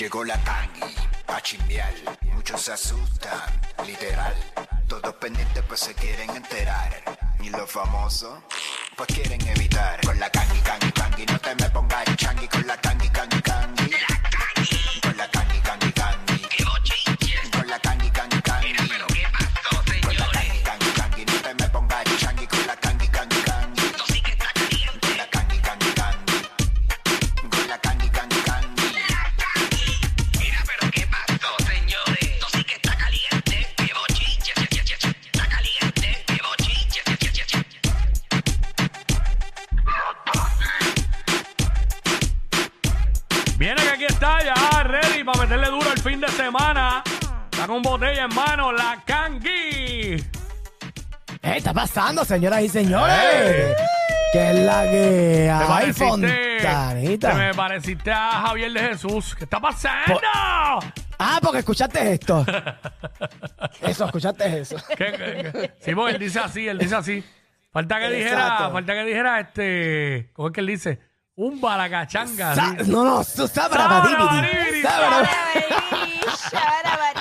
Llegó la tangi, pa' chimbiar. Muchos se asustan, literal. Todos pendientes pues se quieren enterar. Y los famosos, pues quieren evitar. Con la tangi, tangi, tangi, no te me pongas changi. Con la tangi, tangi, tangi. Está con botella en mano, la Kangi. ¿Qué está pasando, señoras y señores? ¿Qué es la que Te hay, pareciste, te Fontanita? me pareciste a Javier de Jesús. ¿Qué está pasando? Ah, porque escuchaste esto. Eso, escuchaste eso. ¿Qué- qué- qué? Sí, porque él dice así, él dice así. Falta que dijera, Exacto. falta que dijera este, ¿cómo es que él dice? Un balacachanga. Sa- así. no, no, su sabra Sabra baribiri. baribiri. Sabra Sharabaribiri.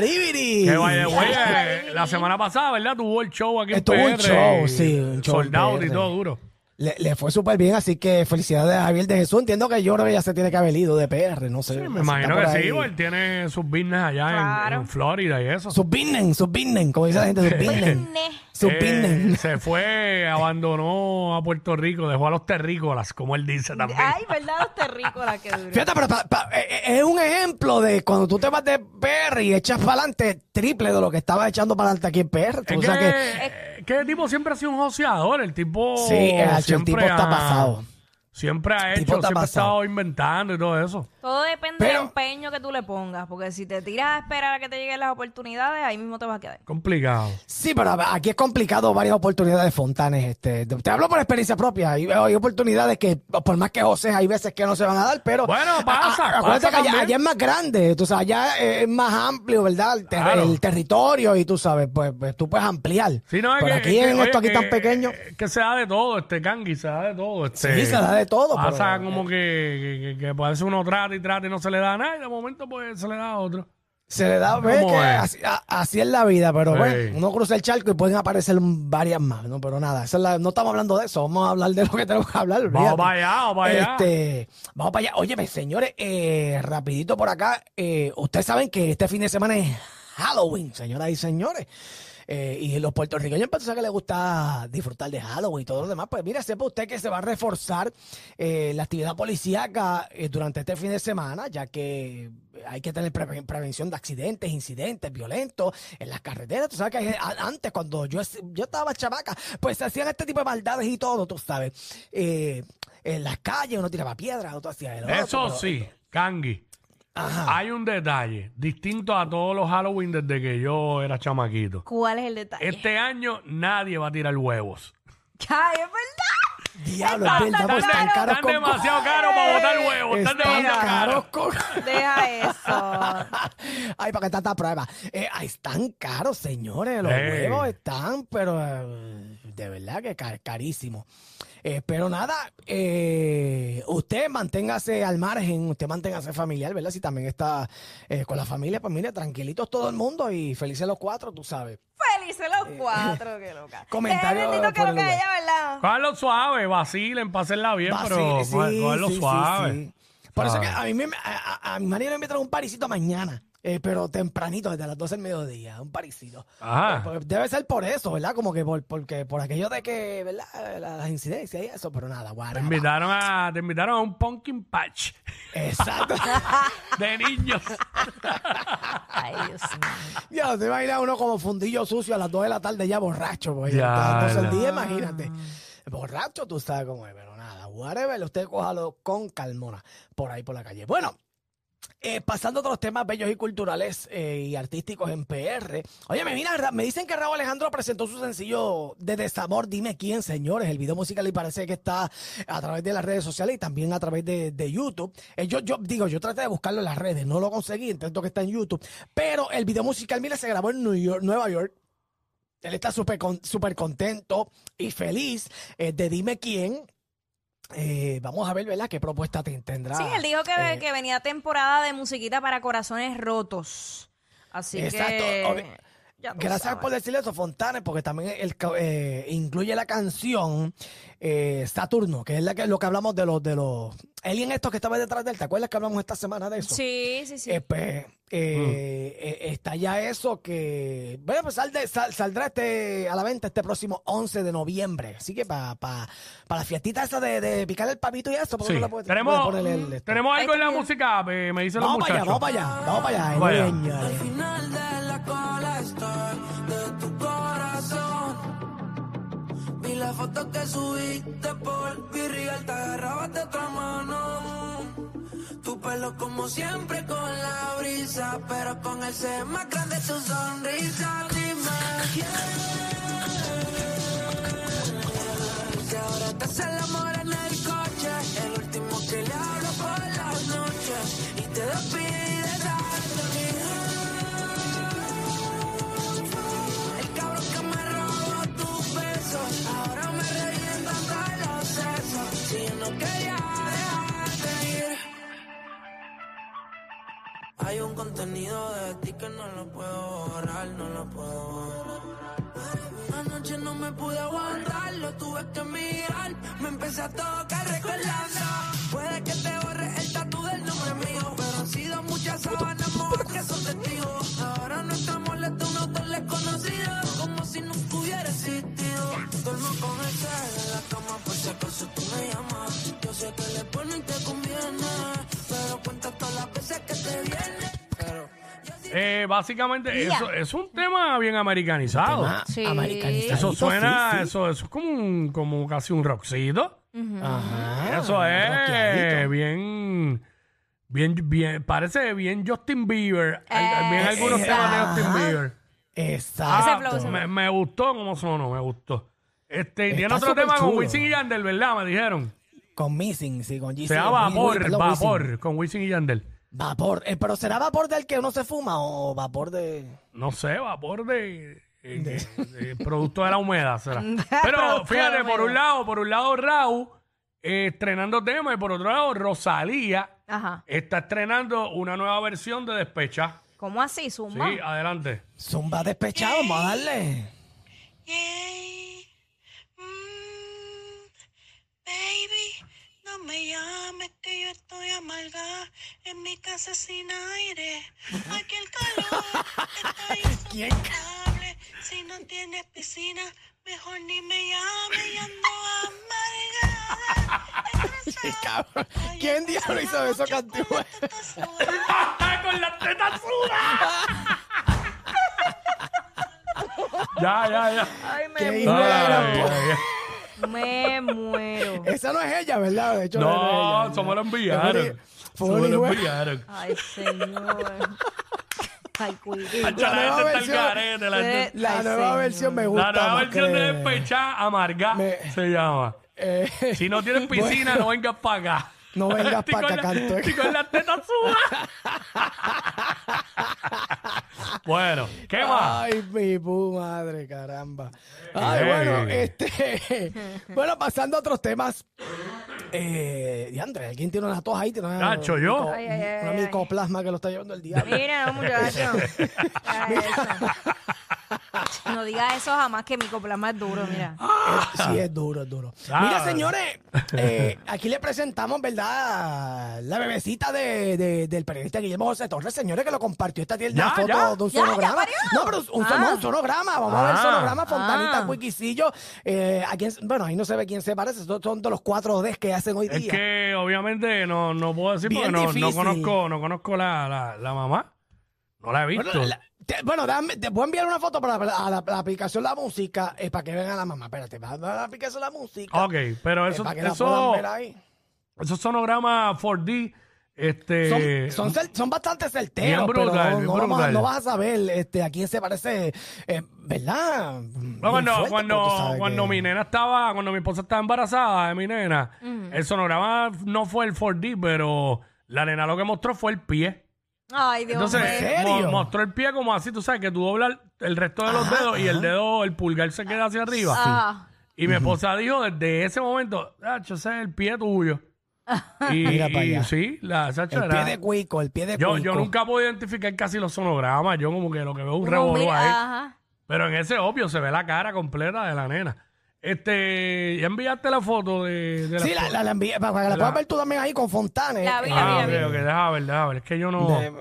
Sabra baribiri. Que vaya, güey, eh, la semana pasada, ¿verdad? Tuvo el show aquí Estuvo en un PR. show, y sí, un show en Soldado y PR. todo duro. Le, le fue súper bien, así que felicidades a Javier de Jesús. Entiendo que yo creo que ya se tiene que haber ido de PR, no sé. Me si está imagino que ahí. sí, porque él tiene sus business allá en- Claro. en, Florida y eso. Sus business, sus business, como dice la gente, sus business. Ne. Sus Eh, business. se fue, abandonó a Puerto Rico, dejó a los terrícolas, como él dice también. Ay, ¿verdad? Los terrícolas que duro. Fíjate, pero pa- pa- eh, eh, es un ejemplo de cuando tú te vas de PR y echas para adelante triple de lo que estabas echando para adelante aquí en PR. Es o que, sea que, eh, que el tipo siempre ha sido un joseador, el tipo sí, el siempre tipo está ha- pasado. Siempre ha hecho, siempre ha estado inventando y todo eso. Todo depende Pero- del empeño que tú le pongas. Porque si te tiras a esperar a que te lleguen las oportunidades, ahí mismo te vas a quedar. Complicado. Sí, pero aquí es complicado varias oportunidades de Fontanes. Este, te hablo por experiencia propia. Hay, hay oportunidades que, por más que José, hay veces que no se van a dar, pero. Bueno, pasa, a- a- acuérdate pasa que allá, también. allá es más grande, tú sabes, allá es más amplio, ¿verdad? El, ter- Claro. el territorio y tú sabes, pues, pues tú puedes ampliar. Sí, no, es pero que, aquí es que, en esto oye, aquí tan que- pequeño. Que se da de todo, este Kangi, se da de todo. Este, Sí, se da de todo, Pasa pero- como que, que, que, uno trata y trata y no se le da nada, y de momento pues se le da a otro. Se le da, ¿Cómo que así, a- así es la vida, pero Sí. bueno, uno cruza el charco y pueden aparecer varias más, ¿no? Pero nada, esa es la- no estamos hablando de eso, vamos a hablar de lo que tenemos que hablar. Vamos para allá, vamos para allá. Este, vamos para allá. Óyeme, señores, eh, rapidito por acá, eh, ustedes saben que este fin de semana es Halloween, señoras y señores. Eh, y los puertorriqueños pensan que les gusta disfrutar de Halloween y todo lo demás. Pues mira, sepa usted que se va a reforzar eh, la actividad policíaca eh, durante este fin de semana, ya que hay que tener pre- prevención de accidentes, incidentes violentos en las carreteras. Tú sabes que antes, cuando yo, yo estaba chamaca, pues se hacían este tipo de maldades y todo, tú sabes. Eh, en las calles uno tiraba piedras, otro hacía el otro, Eso pero- sí, Kangi. Ajá. Hay un detalle distinto a todos los Halloween desde que yo era chamaquito. ¿Cuál es el detalle? Este año nadie va a tirar huevos. Ay, es verdad. Diablo, es Están verdad, tan están caros. caros Están con demasiado caros para botar huevos. Están Están demasiado caros caros. con... Deja eso. Ay, para que tanta prueba. Eh, ay, están caros, señores. Los Ey. huevos están, pero eh, de verdad que car- carísimo. Eh, pero nada, eh, usted manténgase al margen, usted manténgase familiar, ¿verdad? Si también está eh, con la familia, pues mire, tranquilitos todo el mundo y felices los cuatro, tú sabes. Felices los cuatro, qué loca. Comentario Qué que lo que ella, ¿verdad? Cóganlo suave, vacilen, pásenla bien, pero sí, sí, cóganlo sí, sí, suave. sí. Por eso que a mí me, a, a- a mi marido le invitan un parisito mañana. Eh, pero tempranito, desde las 12 del mediodía, un parisito. Ajá. Eh, debe ser por eso, ¿verdad? Como que por, porque, por aquello de que, ¿verdad? Las incidencias y eso, pero nada, Te guarda. invitaron a, te invitaron a un pumpkin patch Exacto. de niños. Ay, Dios mío. ya, se imagina uno como fundillo sucio a las 2 de la tarde ya borracho, pues. Ya, a las 12 del la- día, imagínate. Borracho, tú sabes cómo es, pero nada, whatever, usted cójalo con calmona por ahí por la calle. Bueno, eh, pasando a otros temas bellos y culturales eh, y artísticos en PR. Oye, me, mira, Ra- me dicen que Raúl Alejandro presentó su sencillo de Desamor, dime quién, señores. El video musical y parece que está a través de las redes sociales y también a través de, de YouTube. Eh, yo, yo digo, yo traté de buscarlo en las redes, no lo conseguí, intento que está en YouTube. Pero el video musical, mira, se grabó en New York, Nueva York. Él está súper súper contento y feliz eh, de Dime quién. Eh, vamos a ver, ¿verdad? ¿Qué propuesta te- tendrá? Sí, él dijo que, eh, que venía temporada de musiquita para corazones rotos. Así Exacto. que. Gracias sabes. por decirle eso, Fontanes, porque también el, eh, incluye la canción eh, Saturno, que es la que, lo que hablamos de los de los alien estos que estaba detrás de él. ¿Te acuerdas que hablamos esta semana de eso? Sí, sí, sí. Eh, pues, eh, eh, está ya eso que bueno pues sal de- sal- saldrá este a la venta este próximo 11 de noviembre así que para para la fiestita esa de, de picar el papito y eso ¿por qué Sí. no puede- Tenemos, ponerle el- esto? tenemos algo en la música, me dicen los vamos para allá vamos para allá vamos para allá Vamos allá. señores. final de estoy de tu corazón. Vi la foto que subiste por Virreal, te agarrabas de otra mano. Tu pelo como siempre con la brisa, pero con el ser más grande tu sonrisa. Dime quién. Que ahora te hace el amor en el coche, el último que le hablo por las noches y te despide no lo puedo borrar. Anoche no me pude aguantar, lo tuve que mirar. Me empecé a tocar Eh, básicamente, eso es un tema bien americanizado. Tema Sí. americanizadito, Eso suena, sí, sí. Eso, eso es como, un- como casi un rockcito. Ajá, eso es rockeadito. bien, bien, bien, parece bien Justin Bieber. Al- Eh, bien algunos temas de Justin. Bieber. exacto Ese flow, ese me, me gustó como sonó, me gustó. Este, y tiene Está otro tema con chulo. Wisin y Yandel, ¿verdad? Me dijeron. con Missing sí con GC Se llama Vapor. Vapor, con Wisin y Yandel. Vapor Eh, pero será vapor del que uno se fuma o vapor de No sé, vapor de, eh, de producto de la humedad será. Pero Producto de la fíjate, por un humedad. lado, por un lado Raúl eh, estrenando tema y por otro lado Rosalía Ajá. está estrenando una nueva versión de Despecha. ¿Cómo así, Sí, Zumba? adelante. zumba despechado vamos a darle Yay. Mm, baby, no me llames que yo estoy amargada en mi casa sin aire. Aquí el calor está insoportable. Si no tienes piscina, mejor ni me llames y ando amargada. Cabrón, ¿quién diablo hizo eso, Cantú? ¡Con las tetas sudas! ya, ya, ya. Ay, Qué me hijo de la gran. Me muero. Esa no es ella, ¿verdad? De hecho, No, es ella. eso me lo Fue enviaron. hijo de- enviaron. Ay, señor. Ay, La nueva versión- la La nueva versión me gusta. La nueva versión que- de Despecha Amarga Me- se llama. Eh, Si no tienes piscina, no vengas para acá. No vengas Estoy pa' con acá, la- canto. estoy con las tetas sudas. bueno, ¿qué más? Ay, mi pu madre, caramba. Ay, bueno, este. bueno, pasando a otros temas. Eh, diandre, ¿alguien tiene una tos ahí? ¿Tiene una, Nacho, yo. mico- Ay, ay, ay, una ay. micoplasma que lo está llevando el diablo. Mira, no, muchacho. Ay, eso. No diga eso jamás que mi coplasma es duro, mira. Eh, sí, es duro, es duro. Ah. Mira, señores, eh, aquí le presentamos, ¿verdad? La bebecita de, de- del periodista Guillermo José Torres, señores, que lo compartió esta tierna Ya, foto ya. de un Ya, ya sonograma. parió. no, pero un, son- Ah. un sonograma. Vamos a ver el Ah. sonograma, Fontanita, Ah. Cuiquicillo. Eh, a quién- bueno, ahí no se ve quién se parece, son, son de los cuatro Ds que hacen hoy Es día. que obviamente no, no puedo decir Bien porque no, no difícil. conozco, no conozco la, la, la mamá. No la he visto. Bueno, la- te, bueno, dame- te puedo enviar una foto para la, a la, la aplicación La Música eh, para que vean a la mamá. Espérate, va a dar la aplicación La Música. ok, pero eh, eso, para que la eso, puedan ver ahí. esos sonogramas 4D, este... Son, son, son bastante certeros, Bien brutal, pero bien no, vas a saber este, a quién se parece, eh, ¿verdad? No, cuando, fuerte, cuando, cuando que- mi nena estaba, cuando mi esposa estaba embarazada de mi nena, el sonograma no fue el 4D, pero la nena lo que mostró fue el pie. Ay, Dios Entonces, mío. ¿En serio? mo- mostró el pie como así, tú sabes, que tú doblas el resto de los Ajá, dedos y el dedo, el pulgar se queda hacia arriba. Ah, Y mi esposa dijo desde ese momento, "Chacho, ese es el pie tuyo. Y, Mira pa' y allá. sí, la El era- pie de cuico, el pie de yo, cuico. yo nunca puedo identificar casi los sonogramas. Yo como que lo que veo es un Uno revolú mira- ahí. ajá. Pero en ese obvio se ve la cara completa de la nena. Este, ya enviaste la foto de, Sí, la, la, la envié, para que la La- puedas ver tú también ahí con Fontanes. La vi, Eh, la Ah, vi, ok, ok, déjame ver, déjame ver. Es que yo no. de,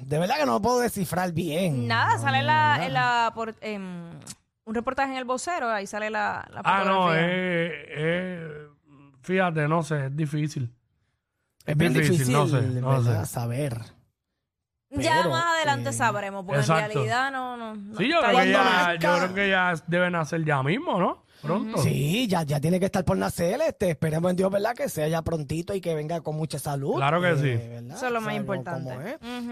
de verdad que no lo puedo descifrar bien. Nada, sale en la, en la por- em, un reportaje en el vocero, ahí sale la, la ah, no, fotografía. es, es- Fíjate, no sé, es difícil. Es bien difícil, difícil, no sé, no ¿verdad? sé. saber. Ya Pero, más adelante eh, sabremos, porque exacto. en realidad no, no, no Sí, creo, que ya, yo creo que ya deben hacer ya mismo, ¿no? Pronto. Sí, ya, ya tiene que estar por nacer. Este, esperemos en Dios, ¿verdad? Que sea ya prontito y que venga con mucha salud. Claro que eh, sí. ¿verdad? Eso es lo más importante. cómo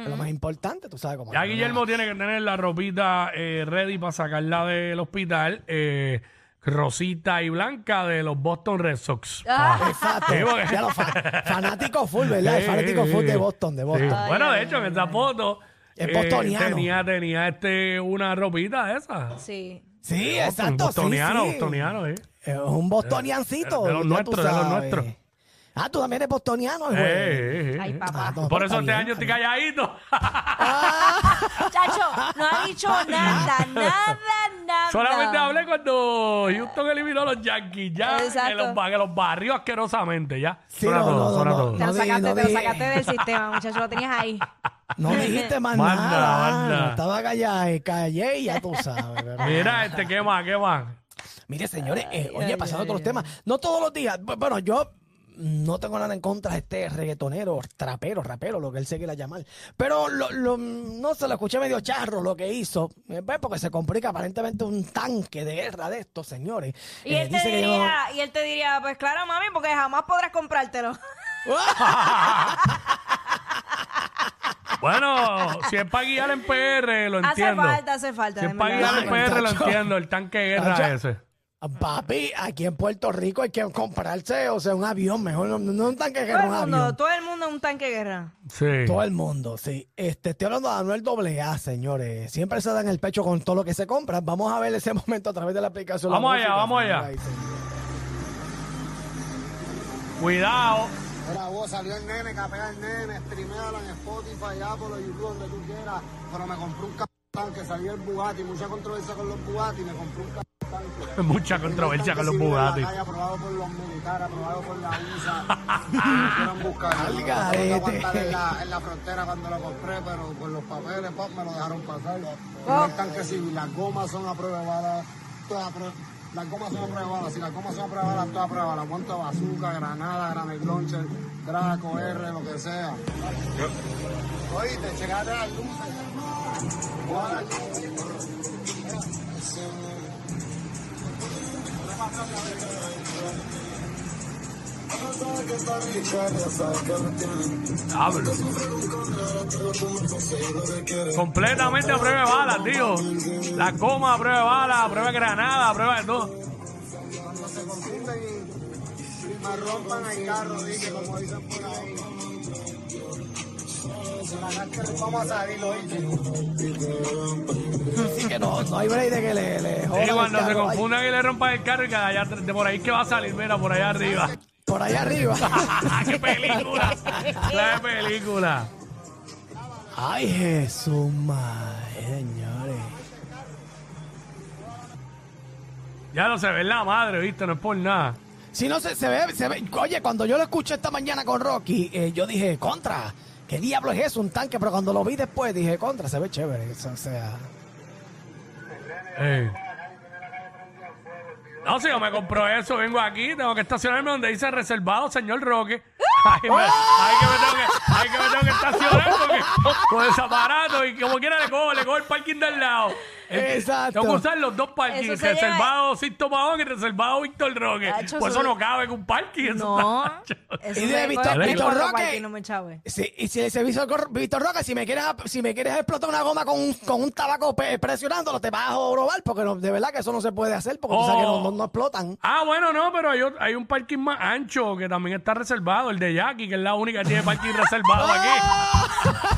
es. Lo más importante, tú sabes cómo Ya es, Guillermo tiene que tener la ropita eh, ready para sacarla del hospital. eh, rosita y blanca de los Boston Red Sox. Ah. Exacto. Sí, porque- Ya lo fa- fanático full, ¿verdad? El Sí, fanático full de Boston, de Sí. Boston. Bueno, de hecho, en esa foto Es eh, bostoniano. tenía, tenía este, una ropita esa. Sí. Sí, exacto. Bostoniano, sí, sí. bostoniano, eh. Es un bostoniancito. De los ya tú nuestros, de los sabes. nuestros. Ah, tú también eres bostoniano, güey. Eh, eh, eh. Ay, papá. Ah, no, Por pues, eso está este bien, año estoy calladito. Chacho, no ha dicho nada, nada, nada. Solamente hablé cuando Houston eliminó a los Yankees. Ya Exacto. que los, ba- que los barrios asquerosamente. Ya. Sí, Suena no, todo, no, no, suena no. todo. Te lo No di- sacaste, no te lo di- sacaste del sistema, muchacho, lo tenías ahí. No dijiste más Manda, nada. manda. Estaba callada, eh, callé y ya tú sabes. Mira, este, ¿qué más? ¿Qué más? Mire, señores, eh, oye, pasando a otros temas. No todos los días. bu- Bueno, yo no tengo nada en contra de este reggaetonero, trapero, rapero, lo que él se quiera llamar. Pero lo, lo- no se lo escuché medio charro lo que hizo. eh, pues, Porque se complica aparentemente un tanque de guerra de estos señores. Y Eh, él, te dice que diría, y él te diría, pues claro, mami, porque jamás podrás comprártelo. Bueno, si es para guiar en PR, lo hace entiendo. falta, hace falta. Si es de para verdad. guiar en PR, lo entiendo. El tanque de guerra ese. Papi, aquí en Puerto Rico hay que comprarse, o sea, un avión, mejor no, no un tanque de Todo guerra, el un mundo, avión. todo el mundo es un tanque de guerra. Sí. Todo el mundo, sí. Este, estoy hablando de Anuel AA, señores. Siempre se dan el pecho con todo lo que se compra. Vamos a ver ese momento a través de la aplicación. La Vamos allá, música, vamos allá. Cuidado. Mira, vos salió el nene, capea el nene, streameala en Spotify, Apple, YouTube, donde tú quieras. Pero me compré un tanque, salió el Bugatti, mucha controversia con los Bugatti, me compré un tanque. Mucha controversia con los Bugatti. aprobado por los militares, aprobado por la USA. Me buscar. No pude aguantar en la, en la frontera cuando lo compré, pero por los papeles, pop, me lo dejaron pasar. Oh. El tanque civil, las gomas son a prueba de bala, todas a prueba- Las gomas son a prueba de bala, si las gomas son a prueba de bala, todas a prueba de bala. Bazooka, granada, granate launcher, Draco, R, lo que sea. Oíste, checate las. Completamente a prueba de balas, tío. La coma a prueba de balas, a prueba de granada, a prueba de todo. Cuando se confunden y, me rompan el carro, dije, como dicen por ahí. Vamos a salir. Así que no, no hay break de que le, le jodan Y el cuando se confundan y le rompan el carro y que allá, de por ahí que va a salir, mira, por allá arriba. Por allá arriba. ¡Qué película! ¡Qué película! Ay, Jesús, madre, señores. Ya no se ve la madre, ¿viste? No es por nada. Si no se, se ve, se ve. Oye, cuando yo lo escuché esta mañana con Rocky, eh, yo dije, contra. ¿Qué diablo es eso? Un tanque, pero cuando lo vi después dije, contra, se ve chévere. O sea. Eh. No, si yo me compro eso, vengo aquí, tengo que estacionarme donde dice reservado, señor Roque. Me- ay, que me tengo que, que me tengo que estacionar porque con ese aparato y como quiera le cojo, le cojo el parking del lado. Exacto. Tengo que usar los dos parkings, Eso se lleva- reservado Sisto Mahón y reservado Víctor Roque. Por eso eso- no cabe en un parking. eso No. está- Eso Y de Víctor por Roque. parking, No me chave. Sí, y si ese Víctor, Víctor Roca, si me quieres si me quieres explotar una goma con un, con un tabaco pe- presionándolo, te vas a robar, porque no- de verdad que eso no se puede hacer, porque tú sabes que no, no, no explotan. Ah, bueno, no, pero hay, ot- hay un parking más ancho que también está reservado, el de Jackie, que es la única que tiene parking reservado aquí.